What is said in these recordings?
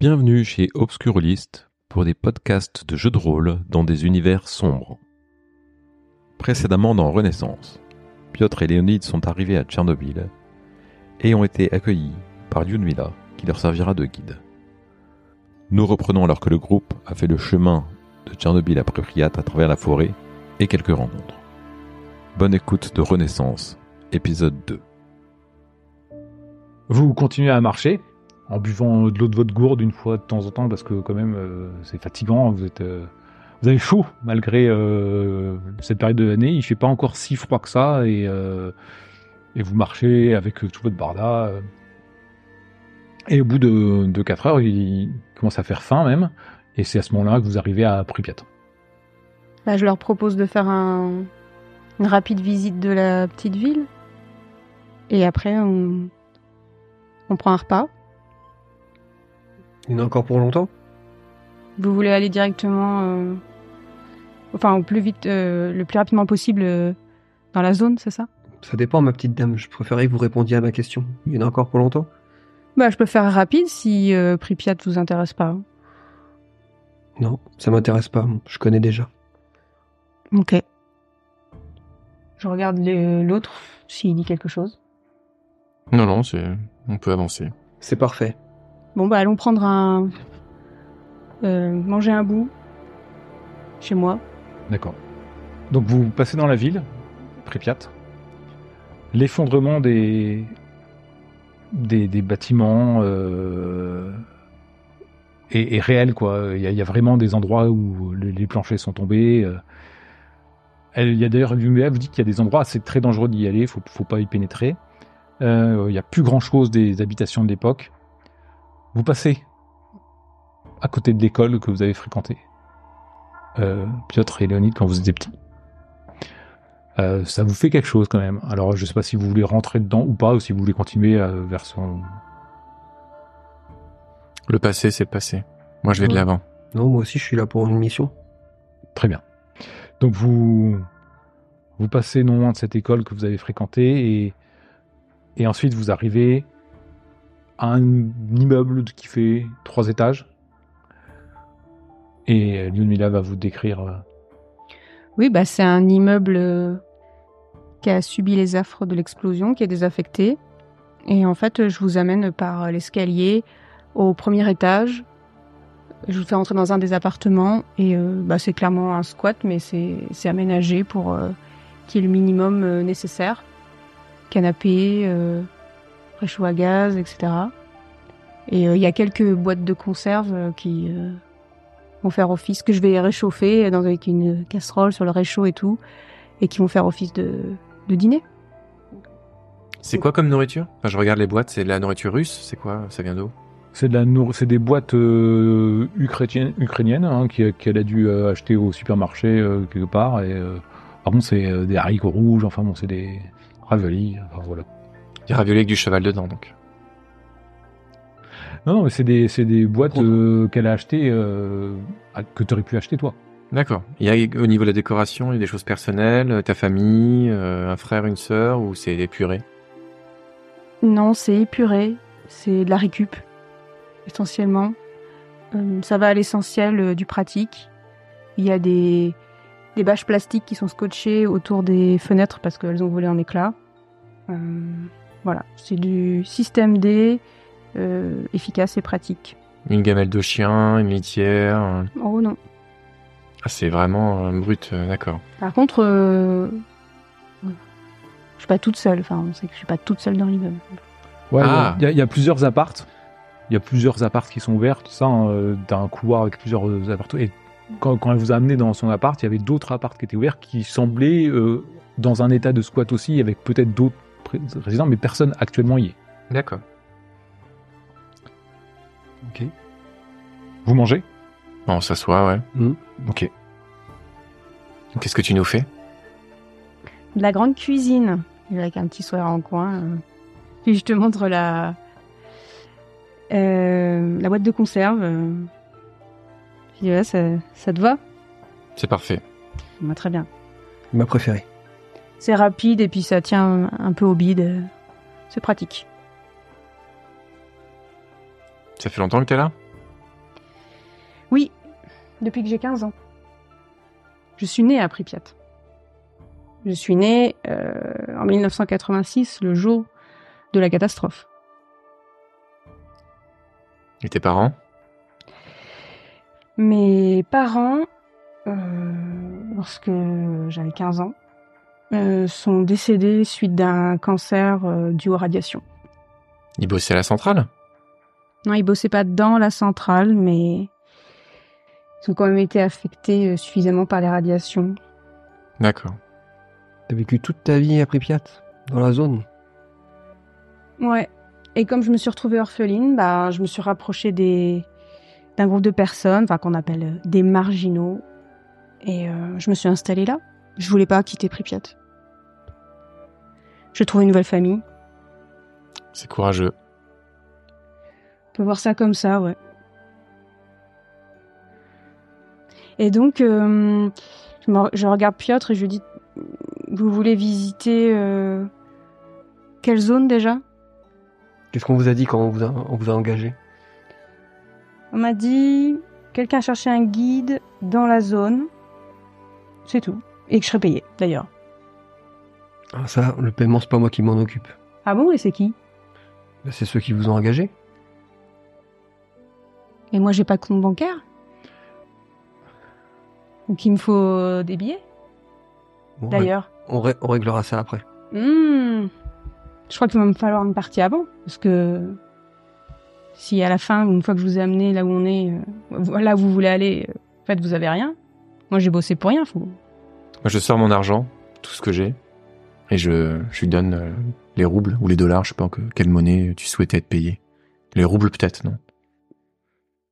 Bienvenue chez Obscurlist pour des podcasts de jeux de rôle dans des univers sombres. Précédemment dans Renaissance, Piotr et Léonide sont arrivés à Tchernobyl et ont été accueillis par Lyudmila qui leur servira de guide. Nous reprenons alors que le groupe a fait le chemin de Tchernobyl à Pripyat à travers la forêt et quelques rencontres. Bonne écoute de Renaissance, épisode 2. Vous continuez à marcher? En buvant de l'eau de votre gourde une fois de temps en temps parce que quand même euh, c'est fatigant. Vous êtes, euh, vous avez chaud malgré euh, cette période de l'année. Il fait pas encore si froid que ça et et vous marchez avec tout votre barda. Et au bout de, de 4 heures, il commence à faire faim même. Et c'est à ce moment-là que vous arrivez à Pripyat. Bah, je leur propose de faire un, une rapide visite de la petite ville. Et après, on, on prend un repas. Il y en a encore pour longtemps Vous voulez aller directement, euh, enfin au plus vite, euh, le plus rapidement possible euh, dans la zone, c'est ça? Ça dépend, ma petite dame. Je préférais que vous répondiez à ma question. Il y en a encore pour longtemps? Bah, je peux faire rapide si euh, Pripyat vous intéresse pas. Non, ça m'intéresse pas. Je connais déjà. Ok. Je regarde les- l'autre s'il dit quelque chose. Non, non, c'est, on peut avancer. C'est parfait. Bon bah allons prendre un, euh, manger un bout chez moi. D'accord. Donc vous passez dans la ville, Pripyat. L'effondrement des, des, bâtiments euh, est, réel, quoi. Il y, a, vraiment des endroits où le- les planchers sont tombés. euh. Il y a d'ailleurs, l'UMEA vous dit qu'il y a des endroits, c'est très dangereux d'y aller, faut, faut pas y pénétrer. Il y a plus grand chose des habitations de l'époque. Vous passez à côté de l'école que vous avez fréquentée euh, Piotr et Léonide quand vous étiez petits. Euh, ça vous fait quelque chose quand même. Alors je sais pas si vous voulez rentrer dedans ou pas, ou si vous voulez continuer euh, vers son... Le passé, c'est le passé. Moi, je vais de l'avant. Non, moi aussi, je suis là pour une mission. Très bien. Donc vous vous passez non loin de cette école que vous avez fréquentée et, et ensuite vous arrivez un immeuble qui fait trois étages. Et Lyudmila va vous décrire euh, Oui, bah c'est un immeuble euh, qui a subi les affres de l'explosion, qui est désaffecté. Et en fait, je vous amène par l'escalier au premier étage. Je vous fais entrer dans un des appartements et euh, bah, c'est clairement un squat, mais c'est aménagé pour qu'il y ait le minimum nécessaire. Canapé, euh, réchaud à gaz, etc. Et euh, il y a quelques boîtes de conserve euh, qui euh, vont faire office, que je vais réchauffer dans, avec une casserole sur le réchaud et tout, et qui vont faire office de, de dîner. C'est quoi comme nourriture? Enfin, je regarde les boîtes, c'est de la nourriture russe, c'est quoi? Ça vient d'où? C'est de la nour- c'est des boîtes euh, ukrainiennes, ukrainiennes hein, qui- qu'elle a dû euh, acheter au supermarché euh, quelque part. Et euh, par contre, c'est euh, des haricots rouges. Enfin bon, c'est des raviolis. Enfin, voilà. Des raviolis avec du cheval dedans, donc. Non, non, mais c'est des c'est des boîtes euh, qu'elle a achetées euh, à- que tu aurais pu acheter toi. D'accord. Il y a au niveau de la décoration, il y a des choses personnelles, euh, ta famille, euh, un frère, une sœur, ou c'est purées? Non, c'est épuré, c'est de la récup, essentiellement. Euh, ça va à l'essentiel euh, du pratique. Il y a des, des bâches plastiques qui sont scotchées autour des fenêtres parce qu'elles ont volé en éclats. Euh, voilà, c'est du système D euh, efficace et pratique. Une gamelle de chien, une litière. Oh non. Ah, c'est vraiment euh, brut, euh, d'accord. Par contre, euh, je suis pas toute seule. Enfin, on sait que je suis pas toute seule dans l'immeuble. Ouais, Ah. il y, a- il y a plusieurs appartes. Il y a plusieurs appartes qui sont ouverts, tout ça, hein, euh, d'un couloir avec plusieurs appartements. Et quand, quand elle vous a amené dans son appart, il y avait d'autres appartes qui étaient ouverts qui semblaient euh, dans un état de squat aussi, avec peut-être d'autres mais personne actuellement y est. D'accord. Ok. Vous mangez? Bon, on s'assoit, ouais. Ok. Qu'est-ce que tu nous fais? De la grande cuisine, avec un petit sourire en coin. euh. Puis je te montre la euh, la boîte de conserve. euh. Je dis, ouais, ça, ça te va? C'est parfait. Bah, Très bien. Ma préférée. C'est rapide et puis ça tient un peu au bide. C'est pratique. Ça fait longtemps que t'es là? Oui, depuis que j'ai 15 ans. Je suis née à Pripyat. Je suis née euh, en 1986, le jour de la catastrophe. Et tes parents? Mes parents, euh, lorsque j'avais 15 ans, euh, sont décédés suite d'un cancer euh, dû aux radiations. Ils bossaient à la centrale? Non, ils bossaient pas dans la centrale, mais ils ont quand même été affectés euh, suffisamment par les radiations. D'accord. T'as vécu toute ta vie à Pripyat, dans la zone? Ouais. Et comme je me suis retrouvée orpheline, bah, je me suis rapprochée des d'un groupe de personnes, enfin qu'on appelle euh, des marginaux, et euh, je me suis installée là. Je voulais pas quitter Pripyat. J'ai trouvé une nouvelle famille. C'est courageux. On peut voir ça comme ça, ouais. Et donc, euh, je, me- je regarde Piotr et je lui dis, vous voulez visiter euh, quelle zone déjà? Qu'est-ce qu'on vous a dit quand on vous a, on vous a engagé? On m'a dit, quelqu'un cherchait un guide dans la zone. C'est tout. Et que je serais payée, d'ailleurs. Ah, Ça, le paiement, c'est pas moi qui m'en occupe. Ah bon, et c'est qui? Bah, C'est ceux qui vous ont engagé. Et moi, j'ai pas de compte bancaire? Donc il me faut euh, des billets, Bon, d'ailleurs. ouais, on, ré- on réglera ça après. Hmm. Je crois qu'il va me falloir une partie avant, parce que si à la fin, une fois que je vous ai amené là où on est, euh, là où vous voulez aller, euh, en fait, vous avez rien. Moi, j'ai bossé pour rien. Faut... Moi, je sors mon argent, tout ce que j'ai, et je, je lui donne euh, les roubles ou les dollars, je sais pas que, quelle monnaie tu souhaitais être payé. Les roubles peut-être, non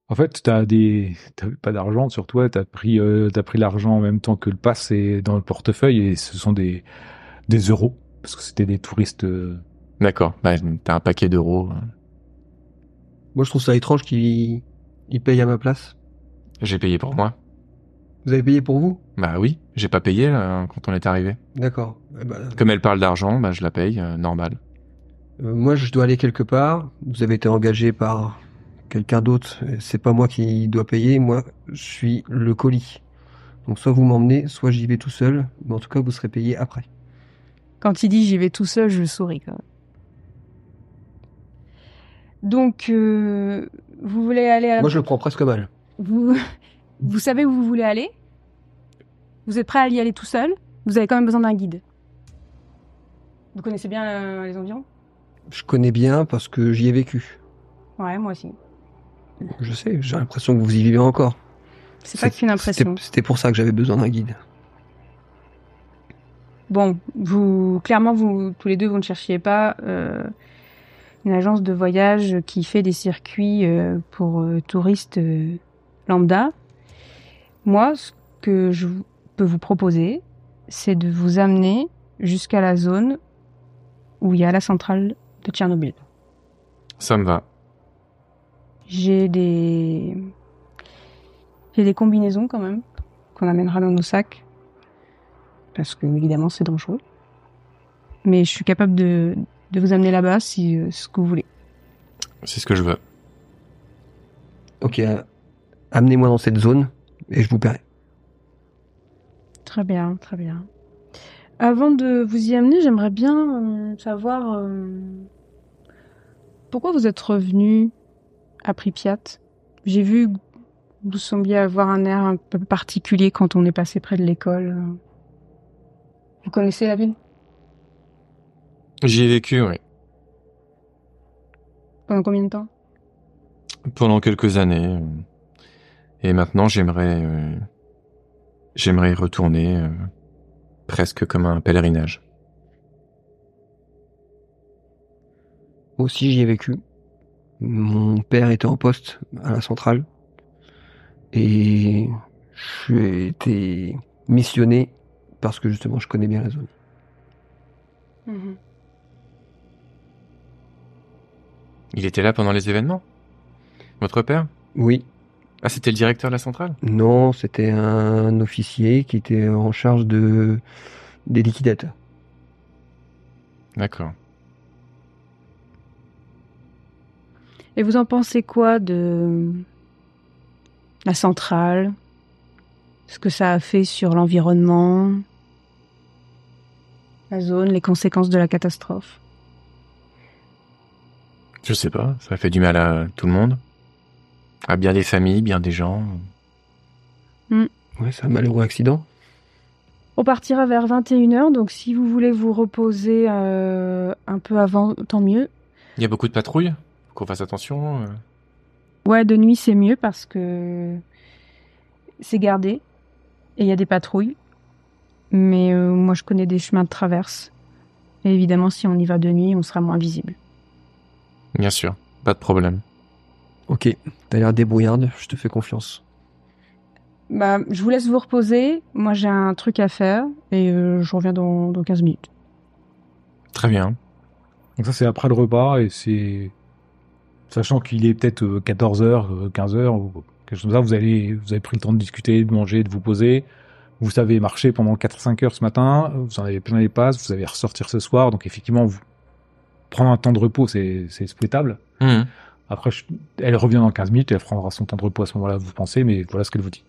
En fait, t'as des, t'avais pas d'argent sur toi. T'as pris, euh, t'as pris l'argent en même temps que le pass et dans le portefeuille et ce sont des des euros parce que c'était des touristes. euh, D'accord, bah, t'as un paquet d'euros. euh. Moi, je trouve ça étrange qu'ils ils payent à ma place. J'ai payé pour moi. Vous avez payé pour vous? Bah oui, j'ai pas payé là, quand on est arrivé. D'accord. Eh ben, Comme elle parle d'argent, bah je la paye, euh, normal. euh, moi, je dois aller quelque part. Vous avez été engagé par quelqu'un d'autre. C'est pas moi qui dois payer. Moi, je suis le colis. Donc, soit vous m'emmenez, soit j'y vais tout seul. Mais en tout cas, vous serez payé après. Quand il dit j'y vais tout seul, je souris quand même. Donc, euh, vous voulez aller à... Moi, je le prends presque mal. Vous, vous savez où vous voulez aller? Vous êtes prêt à y aller tout seul? Vous avez quand même besoin d'un guide. Vous connaissez bien euh, les environs? Je connais bien parce que j'y ai vécu. Ouais, moi aussi. Je sais, j'ai l'impression que vous y vivez encore. C'est pas qu'une impression. C'était- C'était pour ça que j'avais besoin d'un guide. Bon, vous clairement vous tous les deux vous ne cherchiez pas euh, une agence de voyage qui fait des circuits euh, pour touristes lambda. Moi, ce que je vous- peux vous proposer, c'est de vous amener jusqu'à la zone où il y a la centrale de Tchernobyl. Ça me va. J'ai des j'ai des combinaisons quand même qu'on amènera dans nos sacs parce que évidemment c'est dangereux. Mais je suis capable de de vous amener là-bas si euh, ce que vous voulez. C'est ce que je veux. Ok, euh, amenez-moi dans cette zone et je vous paierai. Très bien, très bien. Avant de vous y amener, j'aimerais bien euh, savoir euh, pourquoi vous êtes revenu à Pripyat? J'ai vu que vous sembliez avoir un air un peu particulier quand on est passé près de l'école. Vous connaissez la ville? J'y ai vécu, oui. Pendant combien de temps? Pendant quelques années. Et maintenant, j'aimerais, euh, j'aimerais y retourner euh, presque comme un pèlerinage. Aussi, j'y ai vécu. Mon père était en poste à la centrale. Et j'ai été missionné parce que justement, je connais bien la zone. Il était là pendant les événements? Votre père? Oui, Ah, c'était le directeur de la centrale? Non, c'était un officier qui était en charge de des liquidateurs. D'accord. Et vous en pensez quoi de la centrale, ce que ça a fait sur l'environnement, la zone, les conséquences de la catastrophe? Je sais pas, ça a fait du mal à tout le monde. À bien des familles, bien des gens. Ouais, c'est un malheureux accident. On partira vers 21h, donc si vous voulez vous reposer euh, un peu avant, tant mieux. Il y a beaucoup de patrouilles qu'on fasse attention. euh. Ouais, de nuit c'est mieux parce que c'est gardé et il y a des patrouilles. Mais euh, moi je connais des chemins de traverse. Et évidemment, si on y va de nuit, on sera moins visible. Bien sûr, pas de problème. Ok, t'as l'air débrouillarde, je te fais confiance. Bah, je vous laisse vous reposer. Moi j'ai un truc à faire et euh, je reviens dans, dans 15 minutes. Très bien. Donc ça, c'est après le repas et c'est... Sachant qu'il est peut-être 14h, 15h ou quelque chose comme ça, vous, allez, vous avez pris le temps de discuter, de manger, de vous poser. Vous savez marcher pendant 4-5 heures ce matin, vous en avez plein les passes, vous allez ressortir ce soir. Donc effectivement, vous prendre un temps de repos, c'est c'est souhaitable. Mhm. Après, je- elle revient dans 15 minutes, elle prendra son temps de repos à ce moment-là, vous pensez, mais voilà ce qu'elle vous dit.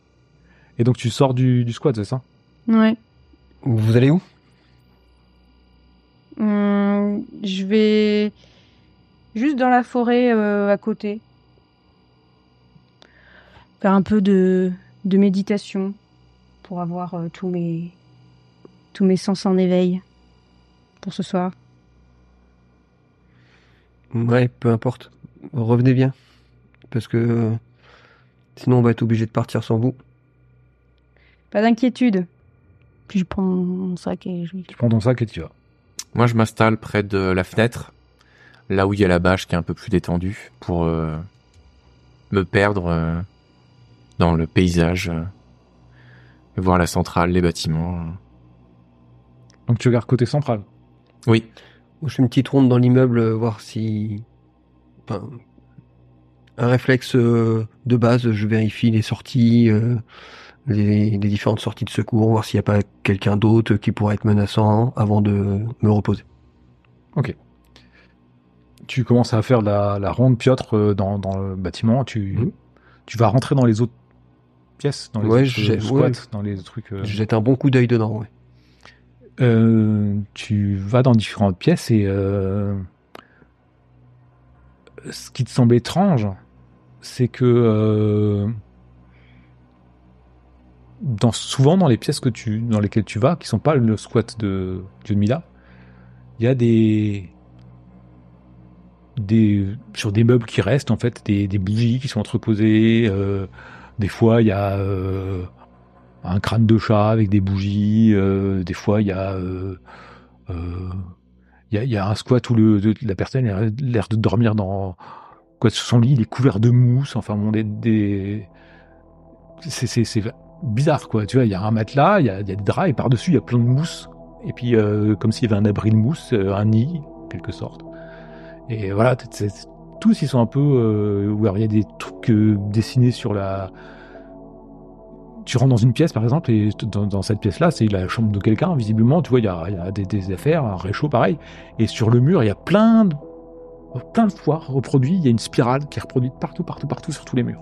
Et donc tu sors du, du squat, c'est ça? Ouais. Vous allez où? Hum, je vais juste dans la forêt euh, à côté. Faire un peu de, de méditation pour avoir euh, tous mes tous mes sens en éveil pour ce soir. Ouais, peu importe. Revenez bien. Parce que sinon on va être obligé de partir sans vous. Pas d'inquiétude. Puis je prends mon sac et je Tu prends ton sac et tu vas. Moi, je m'installe près de la fenêtre, là où il y a la bâche qui est un peu plus détendue, pour euh, me perdre euh, dans le paysage, euh, voir la centrale, les bâtiments. Donc tu regardes côté central. Oui, je fais une petite ronde dans l'immeuble, voir si. Un réflexe euh, de base, je vérifie les sorties, euh, les, les différentes sorties de secours, voir s'il n'y a pas quelqu'un d'autre qui pourrait être menaçant avant de me reposer. Tu commences à faire la, la ronde Piotr euh, dans, dans le bâtiment. Tu, Mhm. tu vas rentrer dans les autres pièces, dans les Ouais, autres j'ai- squats, ouais. dans les trucs. euh. Je jette un bon coup d'œil dedans, ouais. Euh, tu vas dans différentes pièces et euh, ce qui te semble étrange, c'est que euh, souvent dans les pièces que tu, dans lesquelles tu vas, qui sont pas le squat de Mila, il y a des sur des meubles qui restent en fait des, bougies qui sont entreposées. euh, des fois il y a euh, un crâne de chat avec des bougies. des fois, il y a, il y a, un squat où le, la personne a l'air de dormir dans quoi, sur son lit, il est couvert de mousse. Enfin, bon, des, c'est, bizarre, quoi. Tu vois, il y a un matelas, il y a, des draps et par dessus il y a plein de mousse. Et puis, euh, comme s'il y avait un abri de mousse, euh, un nid, en quelque sorte. Et voilà, t- c'est- c'est- tous ils sont un peu, euh, où il y a des trucs euh, dessinés sur la tu rentres dans une pièce par exemple et dans, cette pièce là c'est la chambre de quelqu'un visiblement tu vois il y a, des, affaires un réchaud pareil et sur le mur il y a plein de plein fois reproduit il y a une spirale qui est reproduite partout partout partout sur tous les murs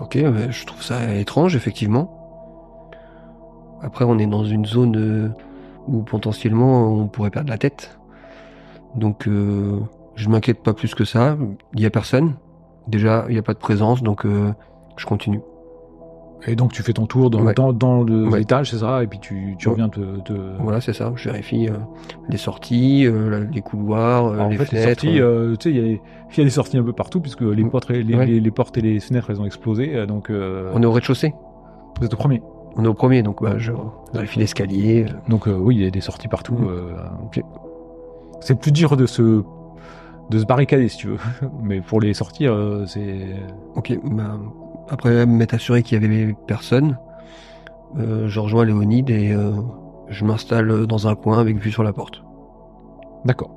Ok, je trouve ça étrange, effectivement. Après, on est dans une zone euh, où potentiellement on pourrait perdre la tête. Donc, euh, je m'inquiète pas plus que ça. Il y a personne. Déjà, il n'y a pas de présence, donc euh, je continue. et donc tu fais ton tour dans, Ouais. dans, dans le Ouais. étage c'est ça? Et puis tu, tu reviens te, te... Voilà, c'est ça. Je vérifie euh, les sorties, euh, les couloirs, euh, en les sorties, tu sais, il y, a- des sorties un peu partout puisque les, Mm. portes, et- les, Ouais. les- les portes et les fenêtres, elles ont explosé. Donc, On est au rez-de-chaussée. vous êtes au premier. On est au premier, donc bah, je vérifie l'escalier. Donc, oui, il y a des sorties partout. Mm. C'est plus dur de se, de se barricader si tu veux. Mais pour les sortir, euh, c'est. Ok, bah, après m'être assuré qu'il y avait personne, euh, je rejoins Léonide et euh, je m'installe dans un coin avec vue sur la porte. D'accord.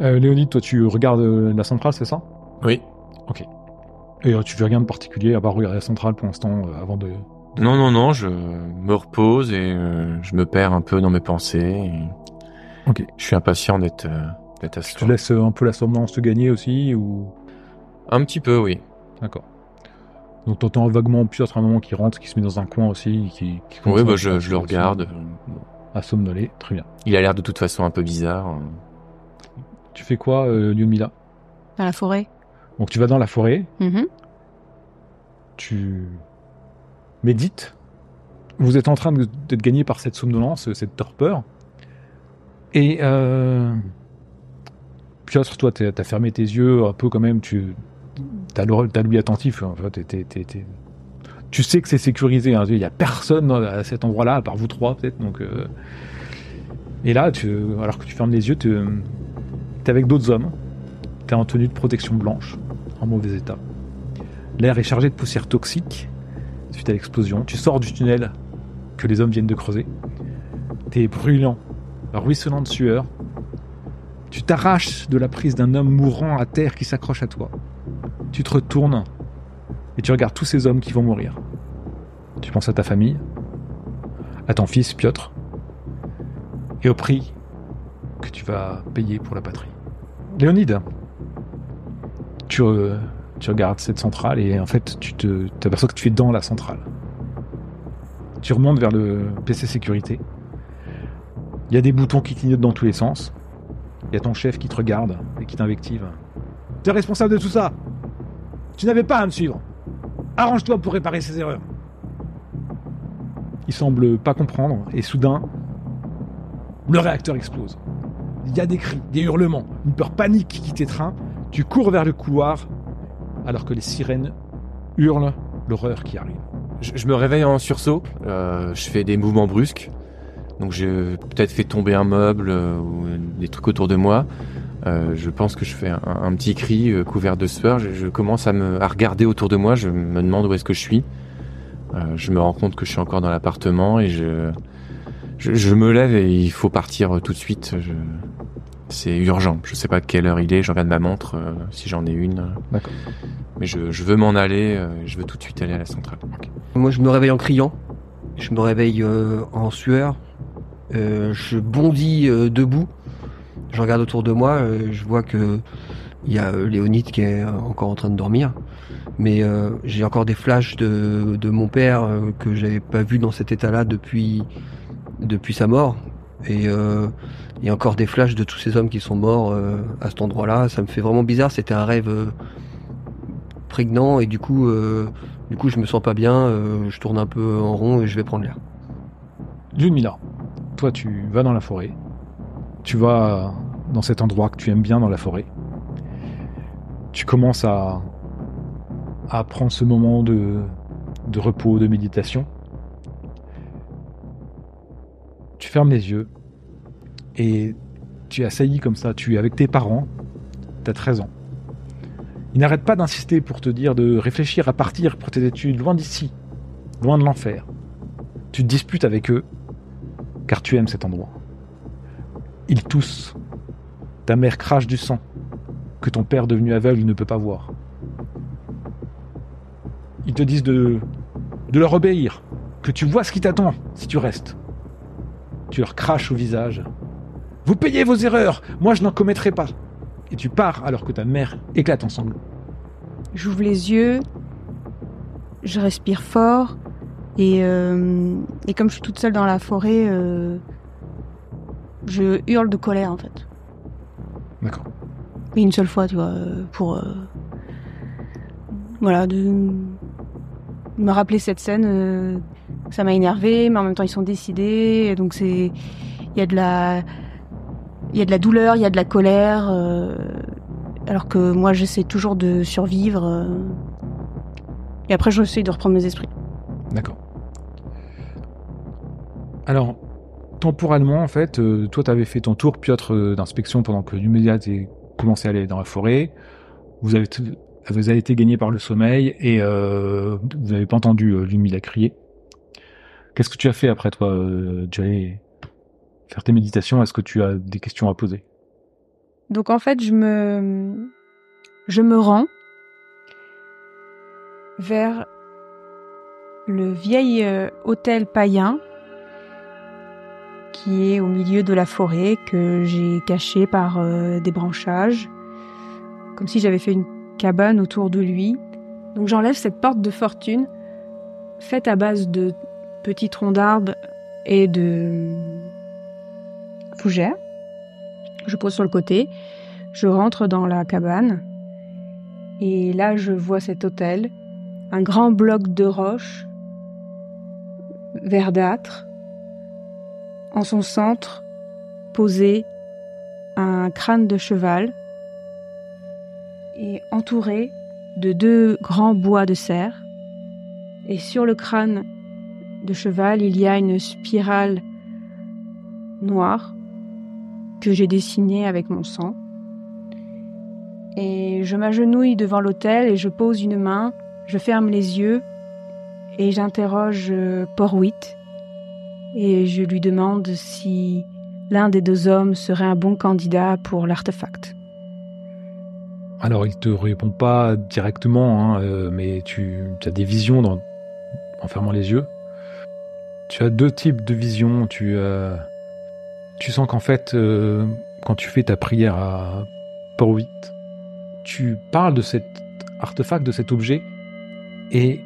Euh, Léonide, toi, tu regardes la centrale, c'est ça? Oui. Et euh, tu fais rien de particulier à part regarder la centrale pour l'instant euh, avant de. Non, non, non, je me repose et euh, je me perds un peu dans mes pensées. et Ok. Je suis impatient d'être euh, d'être à ce Tu laisses un peu la somnolence te gagner aussi ou? Un petit peu, oui. D'accord. Donc t'entends vaguement Piotr à un moment qui rentre, qui se met dans un coin aussi, qui, qui Oui, bah, je, je le regarde. À somnoler, très bien. Il a l'air de toute façon un peu bizarre. Tu fais quoi, euh, Lyudmila Dans la forêt. Donc tu vas dans la forêt, Mhm. tu médites. Vous êtes en train de- d'être gagné par cette somnolence, cette torpeur. Et euh, Piotr, toi, t'as fermé tes yeux un peu quand même. Tu as l'ouïe attentif. T'es- tu sais que c'est sécurisé. hein. Il n'y a personne à cet endroit-là, à part vous trois peut-être. Donc, euh, et là, tu, alors que tu fermes les yeux, tu es avec d'autres hommes. Tu es en tenue de protection blanche, en mauvais état. L'air est chargé de poussière toxique suite à l'explosion. Tu sors du tunnel que les hommes viennent de creuser. T'es brûlant, ruisselant de sueur. Tu t'arraches de la prise d'un homme mourant à terre qui s'accroche à toi. Tu te retournes et tu regardes tous ces hommes qui vont mourir. Tu penses à ta famille, à ton fils Piotr, et au prix que tu vas payer pour la patrie. Léonide, tu, euh, regardes cette centrale et en fait tu t'aperçois que tu es dans la centrale. Tu remontes vers le PC sécurité. Il y a des boutons qui clignotent dans tous les sens. Il y a ton chef qui te regarde et qui t'invective. T'es responsable de tout ça. Tu n'avais pas à me suivre. Arrange-toi pour réparer ces erreurs. Il semble pas comprendre et soudain, le réacteur explose. Il y a des cris, des hurlements, une peur panique qui t'étreint. Tu cours vers le couloir alors que les sirènes hurlent l'horreur qui arrive. Je, me réveille en sursaut. euh, je fais des mouvements brusques. Donc j'ai peut-être fait tomber un meuble euh, ou des trucs autour de moi. Euh, je pense que je fais un, un petit cri euh, couvert de sueur. Je, je commence à me à regarder autour de moi. Je me demande où est-ce que je suis. Euh, je me rends compte que je suis encore dans l'appartement et je, je je me lève et il faut partir euh, tout de suite. Je- c'est urgent. Je sais pas quelle heure il est. Je regarde ma montre euh, si j'en ai une. D'accord. Mais je, veux m'en aller. euh, je veux tout de suite aller à la centrale. Moi, je me réveille en criant. Je me réveille euh, en sueur. Euh, je bondis euh, debout. Je regarde autour de moi. euh, je vois que il y a Léonide qui est encore en train de dormir. Mais euh, j'ai encore des flashs de, de mon père euh, que j'avais pas vu dans cet état-là depuis depuis sa mort. Et il y a encore des flashs de tous ces hommes qui sont morts à cet endroit-là. Ça me fait vraiment bizarre. C'était un rêve prégnant et du coup, du coup, je me sens pas bien. je tourne un peu en rond et je vais prendre l'air. Mila, toi tu vas dans la forêt. Tu vas dans cet endroit que tu aimes bien dans la forêt. Tu commences à, à prendre ce moment de, de repos, de méditation. Tu fermes les yeux et tu es assailli comme ça. Tu es avec tes parents. Tu as 13 ans. Ils n'arrêtent pas d'insister pour te dire de réfléchir à partir pour tes études loin d'ici, loin de l'enfer. Tu te disputes avec eux car tu aimes cet endroit. Ils toussent. Ta mère crache du sang que ton père devenu aveugle ne peut pas voir. Ils te disent de, leur obéir, que tu vois ce qui t'attend si tu restes. Tu leur craches au visage. Vous payez vos erreurs, moi je n'en commettrai pas. Et tu pars alors que ta mère éclate en sanglots. J'ouvre les yeux, je respire fort, et, euh, et comme je suis toute seule dans la forêt, euh, je hurle de colère en fait. D'accord. Mais une seule fois, tu vois, euh, pour. euh, voilà, de me rappeler cette scène. ça m'a énervé, mais en même temps, ils sont décidés. et donc, c'est. Il y a de la. Il y a de la douleur, il y a de la colère. alors que moi, j'essaie toujours de survivre. et après, j'essaie de reprendre mes esprits. D'accord. Alors, temporellement, en fait, euh, toi, tu avais fait ton tour, Piotr, euh, d'inspection pendant que Numédia était commencé à aller dans la forêt. Vous avez, été gagné par le sommeil et euh, vous n'avez pas entendu Lumila crier. Qu'est-ce que tu as fait après, toi Tu faire tes méditations. Est-ce que tu as des questions à poser? Donc en fait, je me, je me rends vers le vieil hôtel païen qui est au milieu de la forêt que j'ai caché par euh, des branchages, comme si j'avais fait une cabane autour de lui. Donc j'enlève cette porte de fortune faite à base de petits troncs d'arbres et de fougères. Je pose sur le côté. Je rentre dans la cabane. Et là, je vois cet hôtel. Un grand bloc de roche verdâtre. En son centre, posé un crâne de cheval et entouré de deux grands bois de cerf. Et sur le crâne de cheval, il y a une spirale noire que j'ai dessinée avec mon sang. Et je m'agenouille devant l'autel et je pose une main, je ferme les yeux et j'interroge Porwit et je lui demande si l'un des deux hommes serait un bon candidat pour l'artefact. Alors, il te répond pas directement, hein, euh, mais tu, as des visions en fermant les yeux. Tu as deux types de visions. Tu, tu sens qu'en fait, euh, quand tu fais ta prière à Porwit, tu parles de cet artefact, de cet objet, et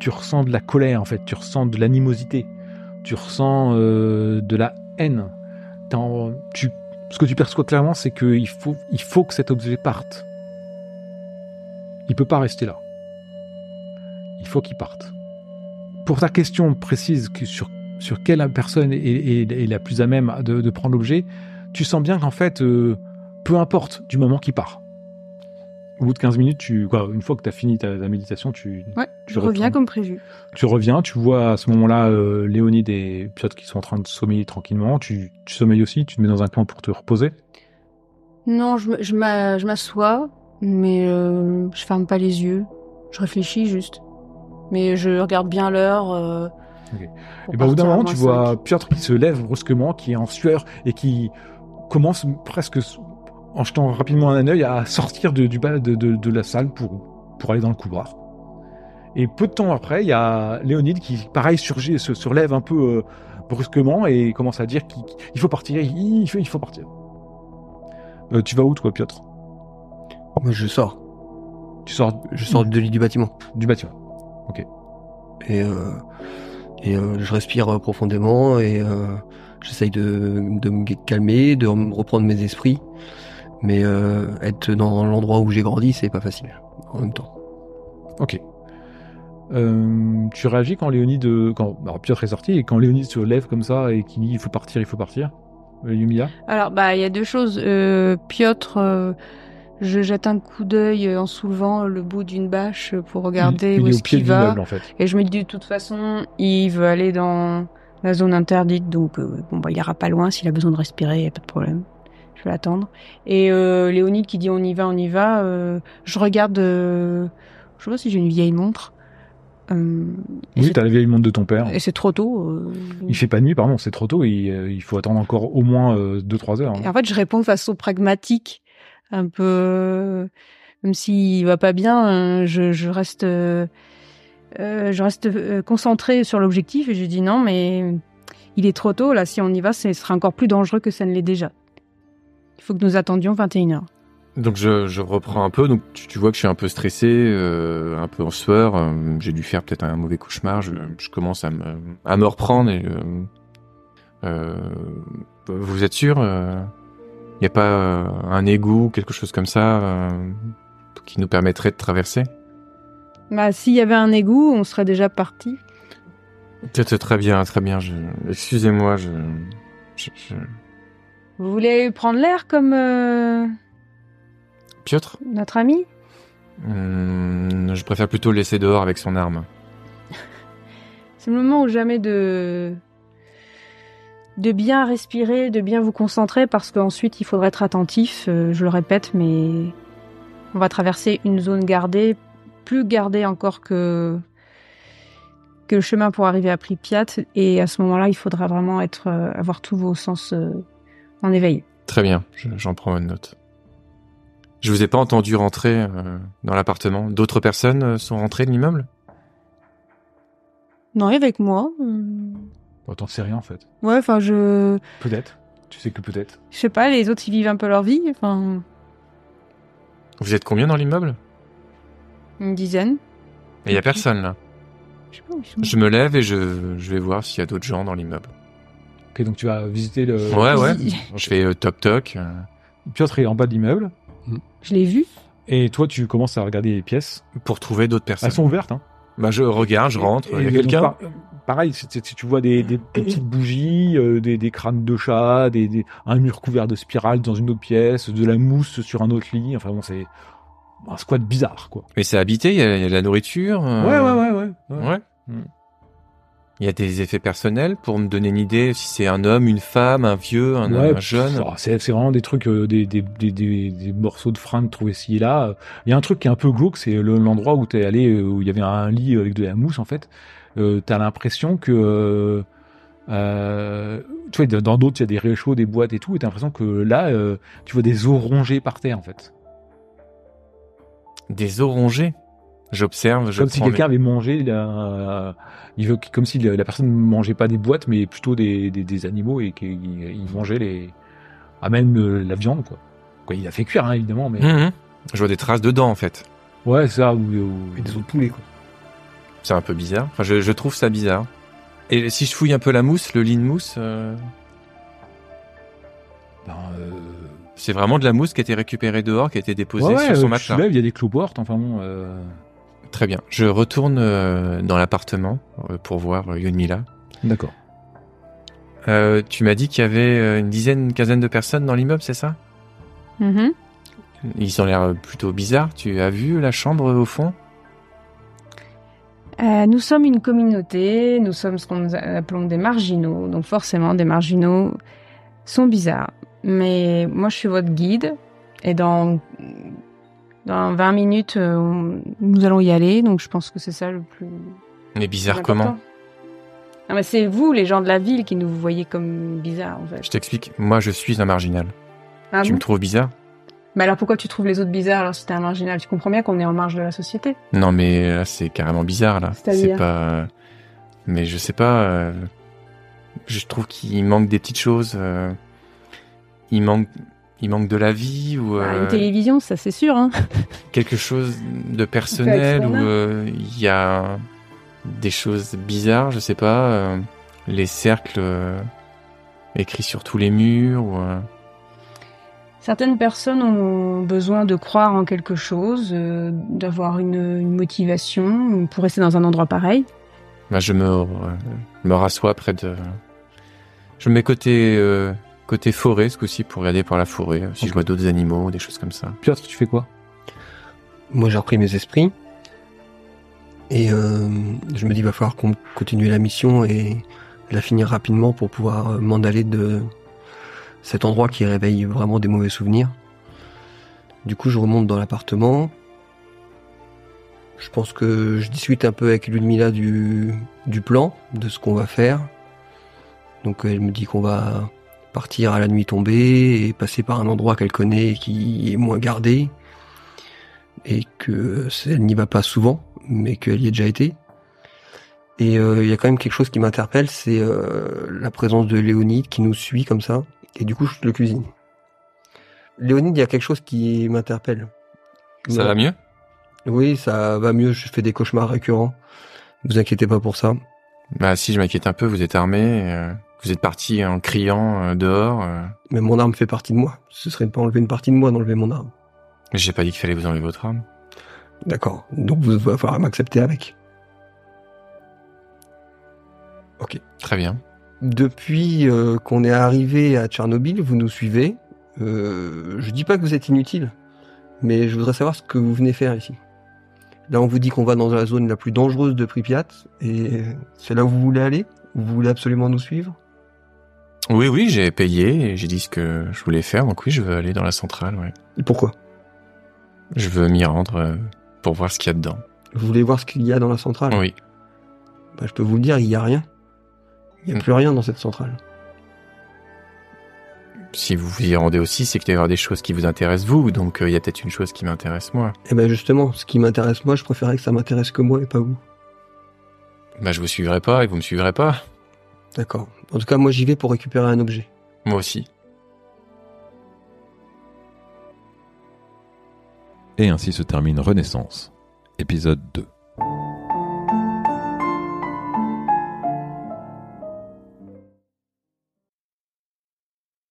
tu ressens de la colère, en fait. Tu ressens de l'animosité. Tu ressens de la haine ce que tu perçois clairement, c'est qu'il faut, il faut que cet objet parte. Il peut pas rester là. Il faut qu'il parte. Pour ta question précise sur, sur quelle personne est, la plus à même de, prendre l'objet, tu sens bien qu'en fait, euh, peu importe du moment qu'il part au bout de 15 minutes, tu, quoi, une fois que tu as fini ta, méditation, tu, ouais, tu reviens comme prévu. Tu reviens, tu vois à ce moment-là euh, Léonide et Piotr qui sont en train de sommeiller tranquillement. Tu, tu sommeilles aussi, tu te mets dans un coin pour te reposer Non, je, je m'assois, mais euh, je ferme pas les yeux. Je réfléchis juste. Mais je regarde bien l'heure. Euh, Et ben, au bout d'un moment, tu vois Piotr qui se lève brusquement, qui est en sueur et qui commence presque en jetant rapidement un œil, à sortir de, du bas de, de, la salle pour, pour aller dans le couloir. Et peu de temps après, il y a Léonide qui, pareil, surgit, se surlève un peu euh, brusquement et commence à dire qu'il faut partir, il faut, il faut partir. Euh, tu vas où, toi, Piotr? Je sors. Tu sors Je sors de lit du bâtiment. Du bâtiment. Ok. Et, euh, et je respire profondément et j'essaye de, de me calmer, de reprendre mes esprits. Mais euh, être dans l'endroit où j'ai grandi, c'est pas facile en même temps. Ok. Euh, tu réagis quand Léonide, quand alors Piotr est sorti et quand Léonide se lève comme ça et qu'il dit il faut partir, il faut partir. Euh, Yumia? Alors bah il y a deux choses. Euh, Piotr, euh, je jette un coup d'œil en soulevant le bout d'une bâche pour regarder où est-ce qu'il va. en fait. Et je me dis de toute façon il veut aller dans la zone interdite donc bon bah il ira pas loin s'il a besoin de respirer, y a pas de problème je vais attendre. Et euh, Léonide qui dit on y va, on y va. Euh, je regarde, euh, je sais pas si j'ai une vieille montre. Euh, oui, t'as la vieille montre de ton père. Et c'est trop tôt. Il fait pas nuit, pardon, c'est trop tôt. Il, il faut attendre encore au moins 2-3 heures. Hein. Et en fait, je réponds de façon pragmatique, un peu, même s'il va pas bien, je, je reste, je reste concentré sur l'objectif et je dis non, mais il est trop tôt là. Si on y va, ce sera encore plus dangereux que ça ne l'est déjà. Il faut que nous attendions 21h. Donc je, reprends un peu, donc tu, vois que je suis un peu stressé, euh, un peu en sueur, euh, j'ai dû faire peut-être un mauvais cauchemar, je, commence à me, à me reprendre et... Euh, vous êtes sûr Il n'y a pas un égout, quelque chose comme ça, qui nous permettrait de traverser? Bah s'il y avait un égout, on serait déjà parti. Très bien, très bien, excusez-moi, je, vous voulez prendre l'air comme euh, Piotr Notre ami? Hmm, Je préfère plutôt le laisser dehors avec son arme. C'est le moment où jamais de de bien respirer, de bien vous concentrer parce qu'ensuite il faudra être attentif, euh, je le répète, mais on va traverser une zone gardée, plus gardée encore que que le chemin pour arriver à Pripyat et à ce moment-là, il faudra vraiment être euh, avoir tous vos sens en éveil. Très bien, j'en prends une note. Je vous ai pas entendu rentrer euh, dans l'appartement. D'autres personnes euh, sont rentrées de l'immeuble? Non, avec moi. Bon, T'en sais rien en fait. Ouais, enfin je. Peut-être. Tu sais que peut-être. Je sais pas, les autres ils vivent un peu leur vie. Enfin. Vous êtes combien dans l'immeuble? Une dizaine. Et il y a personne là? Je sais pas où ils sont. Je me lève et je, je vais voir s'il y a d'autres gens dans l'immeuble. Ok, donc tu vas visiter le. Ouais, ouais. Je fais euh, toc toc. euh, Piotr est en bas de l'immeuble. Je l'ai vu. Et toi, tu commences à regarder les pièces. pour trouver d'autres personnes. Elles sont ouvertes. Hein. Bah, je regarde, je rentre. Il y a quelqu'un? par- Pareil, c'est- c'est- tu vois des, des- des petites bougies, euh, des, des crânes de chat, des, des- un mur couvert de spirales dans une autre pièce, de la mousse sur un autre lit. Enfin bon, c'est un squat bizarre, quoi. Mais c'est habité, il y, a, il y a de la nourriture. euh, Ouais, ouais, ouais, ouais. ouais. Ouais. Mm. Il y a des effets personnels pour me donner une idée si c'est un homme, une femme, un vieux, un, Ouais, un jeune? C'est vraiment des trucs, euh, des, des, des, des, morceaux de fringues trouvés ci et là. Il y a un truc qui est un peu glauque, c'est le- l'endroit où t'es allé, euh, où il y avait un lit avec de la mousse en fait. Euh, T'as l'impression que, euh, euh, tu vois, dans d'autres il y a des réchauds, des boîtes et tout, et t'as l'impression que là, euh, tu vois des os rongés par terre en fait. Des orangés. J'observe, je comme si quelqu'un mes- avait mangé, la, il veut, comme si la, la personne ne mangeait pas des boîtes, mais plutôt des, des, des animaux et qu'il il mangeait les, ah même euh, la viande quoi. Quoi, il a fait cuire hein, évidemment, mais Mhm. Je vois des traces de dents en fait. ouais ça ou, ou- Et des autres poulets, quoi. C'est un peu bizarre. Enfin, je, je trouve ça bizarre. Et si je fouille un peu la mousse, le lit de mousse, euh, ben, euh, c'est vraiment de la mousse qui a été récupérée dehors, qui a été déposée ouais, sur son euh, matelas. il y a des cloportes, enfin bon. Très bien. Je retourne euh, dans l'appartement euh, pour voir euh, Yonmila. D'accord. Euh, tu m'as dit qu'il y avait une dizaine, une quinzaine de personnes dans l'immeuble, c'est ça? Mhm. Ils ont l'air plutôt bizarres. Tu as vu la chambre au fond? Euh, nous sommes une communauté, nous sommes ce qu'on appelons des marginaux, donc forcément des marginaux sont bizarres. Mais moi je suis votre guide et dans dans 20 minutes euh, on- nous allons y aller, donc je pense que c'est ça le plus Mais bizarre comment Ah, c'est vous les gens de la ville qui nous voyez comme bizarres en fait. Je t'explique. Moi, je suis un marginal. Ah tu bon me trouves bizarre Mais alors pourquoi tu trouves les autres bizarres alors si t'es un marginal? Tu comprends bien qu'on est en marge de la société. Non, mais là, c'est carrément bizarre là. C'est-à-dire C'est pas. Mais je sais pas. euh, Je trouve qu'il manque des petites choses. euh, Il manque. Il manque de la vie ou Bah, euh, une télévision, ça c'est sûr. Hein. quelque chose de personnel ou a. euh, il y a des choses bizarres, je sais pas, euh, les cercles euh, écrits sur tous les murs ou euh, Certaines personnes ont besoin de croire en quelque chose, euh, d'avoir une, une motivation pour rester dans un endroit pareil. bah, je me euh, me rassois près de je me mets côté euh, côté forêt ce coup-ci pour regarder par la forêt euh, si je vois d'autres animaux, des choses comme ça. Piotr, tu fais quoi? Moi, j'ai repris mes esprits. Et euh, je me dis, il va falloir qu'on continue la mission et la finir rapidement pour pouvoir euh, m'en aller de cet endroit qui réveille vraiment des mauvais souvenirs. Du coup, je remonte dans l'appartement. Je pense que je discute un peu avec Ludmilla du, du plan, de ce qu'on va faire. Donc elle me dit qu'on va partir à la nuit tombée et passer par un endroit qu'elle connaît et qui est moins gardé et que elle n'y va pas souvent, mais qu'elle y est déjà été. Et euh, il y a quand même quelque chose qui m'interpelle, c'est euh, la présence de Léonide qui nous suit comme ça, et du coup je le cuisine. Léonide, il y a quelque chose qui m'interpelle. Ça va mieux? Oui, ça va mieux, je fais des cauchemars récurrents. Vous inquiétez pas pour ça. Bah si je m'inquiète un peu, vous êtes armé, euh, vous êtes parti en criant euh, dehors. euh, Mais mon arme fait partie de moi. Ce serait ne pas enlever une partie de moi d'enlever mon arme. mais j'ai pas dit qu'il fallait vous enlever votre arme. D'accord. Donc vous va falloir m'accepter avec. Ok. Très bien. Depuis euh, qu'on est arrivé à Tchernobyl, vous nous suivez. Euh, je dis pas que vous êtes inutile, mais je voudrais savoir ce que vous venez faire ici. Là, on vous dit qu'on va dans la zone la plus dangereuse de Pripyat, et c'est là où vous voulez aller? Vous voulez absolument nous suivre? Oui, oui, j'ai payé et j'ai dit ce que je voulais faire, donc oui, je veux aller dans la centrale, ouais. Et pourquoi? Je veux m'y rendre euh, pour voir ce qu'il y a dedans. Vous voulez voir ce qu'il y a dans la centrale? Oui. Bah, Je peux vous le dire, il y a rien. Il y a Mm. plus rien dans cette centrale. Si vous vous y rendez aussi, c'est qu'il doit y avoir des choses qui vous intéressent vous, donc euh, il y a peut-être une chose qui m'intéresse moi. Et ben justement, ce qui m'intéresse moi, je préférais que ça m'intéresse que moi et pas vous. Bah je vous suivrai pas et vous me suivrez pas. D'accord. En tout cas, moi j'y vais pour récupérer un objet. Moi aussi. Et ainsi se termine Renaissance, épisode 2.